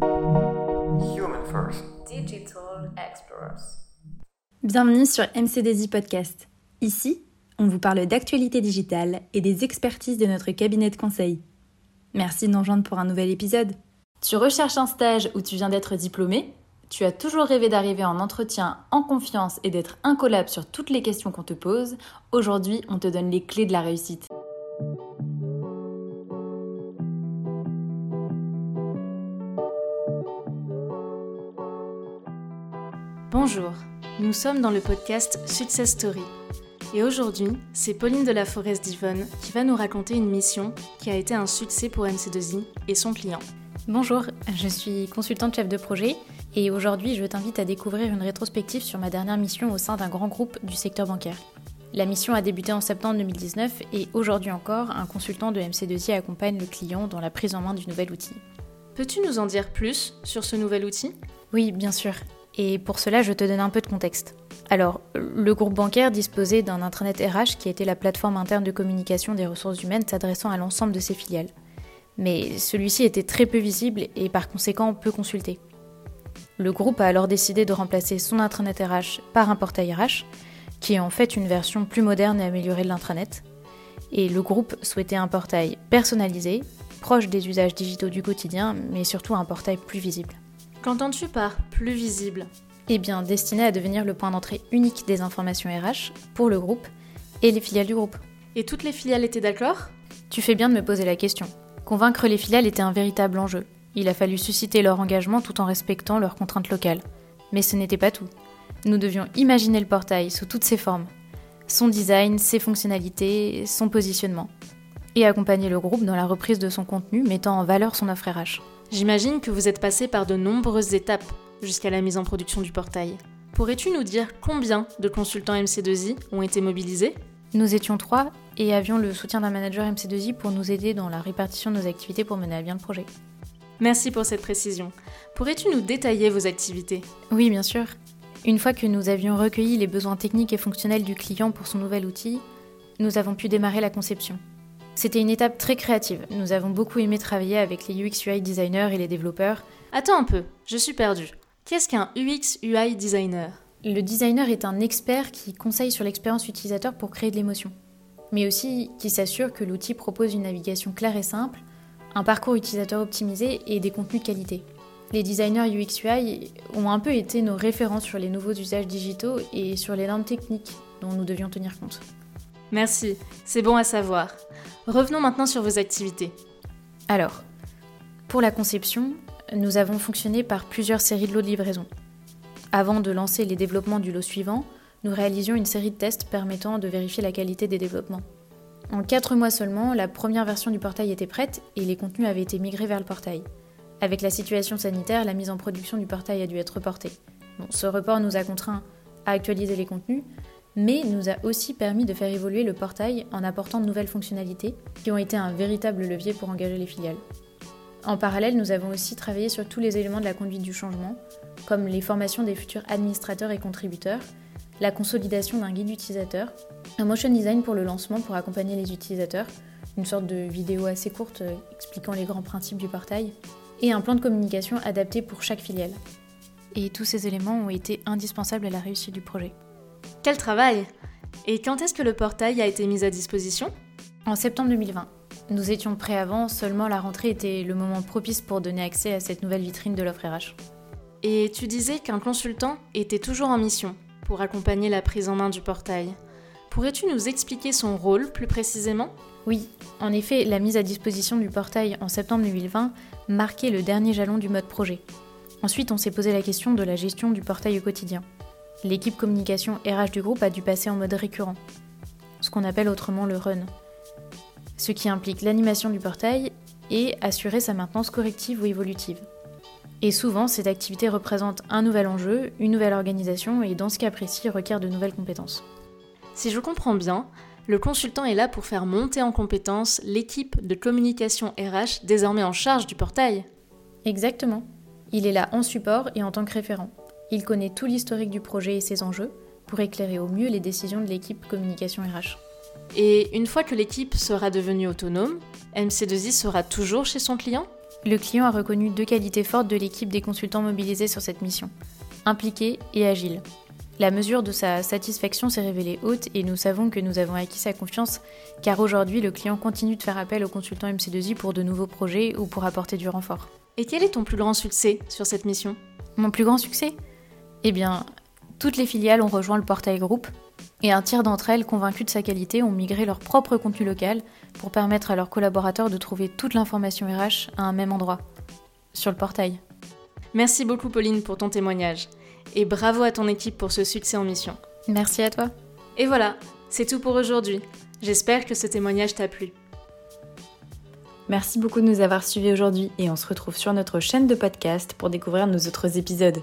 Human First. Digital Explorers. Bienvenue sur MCDZ Podcast. Ici, on vous parle d'actualité digitale et des expertises de notre cabinet de conseil. Merci de nous rejoindre pour un nouvel épisode. Tu recherches un stage où tu viens d'être diplômé? Tu as toujours rêvé d'arriver en entretien en confiance et d'être incollable sur toutes les questions qu'on te pose? Aujourd'hui, on te donne les clés de la réussite. Bonjour, nous sommes dans le podcast Success Story. Et aujourd'hui, c'est Pauline de la Forest d'Yvonne qui va nous raconter une mission qui a été un succès pour MC2I et son client. Bonjour, je suis consultante chef de projet et aujourd'hui je t'invite à découvrir une rétrospective sur ma dernière mission au sein d'un grand groupe du secteur bancaire. La mission a débuté en septembre 2019 et aujourd'hui encore, un consultant de MC2I accompagne le client dans la prise en main du nouvel outil. Peux-tu nous en dire plus sur ce nouvel outil? Oui, bien sûr. Et pour cela, je te donne un peu de contexte. Alors, le groupe bancaire disposait d'un intranet RH qui était la plateforme interne de communication des ressources humaines s'adressant à l'ensemble de ses filiales. Mais celui-ci était très peu visible et par conséquent peu consulté. Le groupe a alors décidé de remplacer son intranet RH par un portail RH, qui est en fait une version plus moderne et améliorée de l'intranet. Et le groupe souhaitait un portail personnalisé, proche des usages digitaux du quotidien, mais surtout un portail plus visible. Qu'entends-tu par plus visible Eh bien, destiné à devenir le point d'entrée unique des informations RH pour le groupe et les filiales du groupe. Et toutes les filiales étaient d'accord? Tu fais bien de me poser la question. Convaincre les filiales était un véritable enjeu. Il a fallu susciter leur engagement tout en respectant leurs contraintes locales. Mais ce n'était pas tout. Nous devions imaginer le portail sous toutes ses formes, son design, ses fonctionnalités, son positionnement, et accompagner le groupe dans la reprise de son contenu mettant en valeur son offre RH. J'imagine que vous êtes passé par de nombreuses étapes jusqu'à la mise en production du portail. Pourrais-tu nous dire combien de consultants MC2I ont été mobilisés? Nous étions trois et avions le soutien d'un manager MC2I pour nous aider dans la répartition de nos activités pour mener à bien le projet. Merci pour cette précision. Pourrais-tu nous détailler vos activités? Oui, bien sûr. Une fois que nous avions recueilli les besoins techniques et fonctionnels du client pour son nouvel outil, nous avons pu démarrer la conception. C'était une étape très créative. Nous avons beaucoup aimé travailler avec les UX UI designers et les développeurs. Attends un peu, je suis perdue. Qu'est-ce qu'un UX UI designer? Le designer est un expert qui conseille sur l'expérience utilisateur pour créer de l'émotion, mais aussi qui s'assure que l'outil propose une navigation claire et simple, un parcours utilisateur optimisé et des contenus de qualité. Les designers UX UI ont un peu été nos références sur les nouveaux usages digitaux et sur les normes techniques dont nous devions tenir compte. Merci, c'est bon à savoir. Revenons maintenant sur vos activités. Alors, pour la conception, nous avons fonctionné par plusieurs séries de lots de livraison. Avant de lancer les développements du lot suivant, nous réalisions une série de tests permettant de vérifier la qualité des développements. En 4 mois seulement, la première version du portail était prête et les contenus avaient été migrés vers le portail. Avec la situation sanitaire, la mise en production du portail a dû être reportée. Ce report nous a contraints à actualiser les contenus, mais nous a aussi permis de faire évoluer le portail en apportant de nouvelles fonctionnalités qui ont été un véritable levier pour engager les filiales. En parallèle, nous avons aussi travaillé sur tous les éléments de la conduite du changement, comme les formations des futurs administrateurs et contributeurs, la consolidation d'un guide utilisateur, un motion design pour le lancement pour accompagner les utilisateurs, une sorte de vidéo assez courte expliquant les grands principes du portail, et un plan de communication adapté pour chaque filiale. Et tous ces éléments ont été indispensables à la réussite du projet. Quel travail Et quand est-ce que le portail a été mis à disposition? En septembre 2020. Nous étions prêts avant, seulement la rentrée était le moment propice pour donner accès à cette nouvelle vitrine de l'offre RH. Et tu disais qu'un consultant était toujours en mission pour accompagner la prise en main du portail. Pourrais-tu nous expliquer son rôle plus précisément? Oui, en effet, la mise à disposition du portail en septembre 2020 marquait le dernier jalon du mode projet. Ensuite, on s'est posé la question de la gestion du portail au quotidien l'équipe communication RH du groupe a dû passer en mode récurrent, ce qu'on appelle autrement le run, ce qui implique l'animation du portail et assurer sa maintenance corrective ou évolutive. Et souvent, cette activité représente un nouvel enjeu, une nouvelle organisation et dans ce cas précis requiert de nouvelles compétences. Si je comprends bien, le consultant est là pour faire monter en compétence l'équipe de communication RH désormais en charge du portail. Exactement. Il est là en support et en tant que référent. Il connaît tout l'historique du projet et ses enjeux pour éclairer au mieux les décisions de l'équipe communication RH. Et une fois que l'équipe sera devenue autonome, MC2I sera toujours chez son client? Le client a reconnu deux qualités fortes de l'équipe des consultants mobilisés sur cette mission, impliqué et agile. La mesure de sa satisfaction s'est révélée haute et nous savons que nous avons acquis sa confiance car aujourd'hui le client continue de faire appel aux consultants MC2I pour de nouveaux projets ou pour apporter du renfort. Et quel est ton plus grand succès sur cette mission? Mon plus grand succès? Eh bien, toutes les filiales ont rejoint le portail groupe et un tiers d'entre elles, convaincues de sa qualité, ont migré leur propre contenu local pour permettre à leurs collaborateurs de trouver toute l'information RH à un même endroit, sur le portail. Merci beaucoup Pauline pour ton témoignage et bravo à ton équipe pour ce succès en mission. Merci à toi. Et voilà, c'est tout pour aujourd'hui. J'espère que ce témoignage t'a plu. Merci beaucoup de nous avoir suivis aujourd'hui et on se retrouve sur notre chaîne de podcast pour découvrir nos autres épisodes.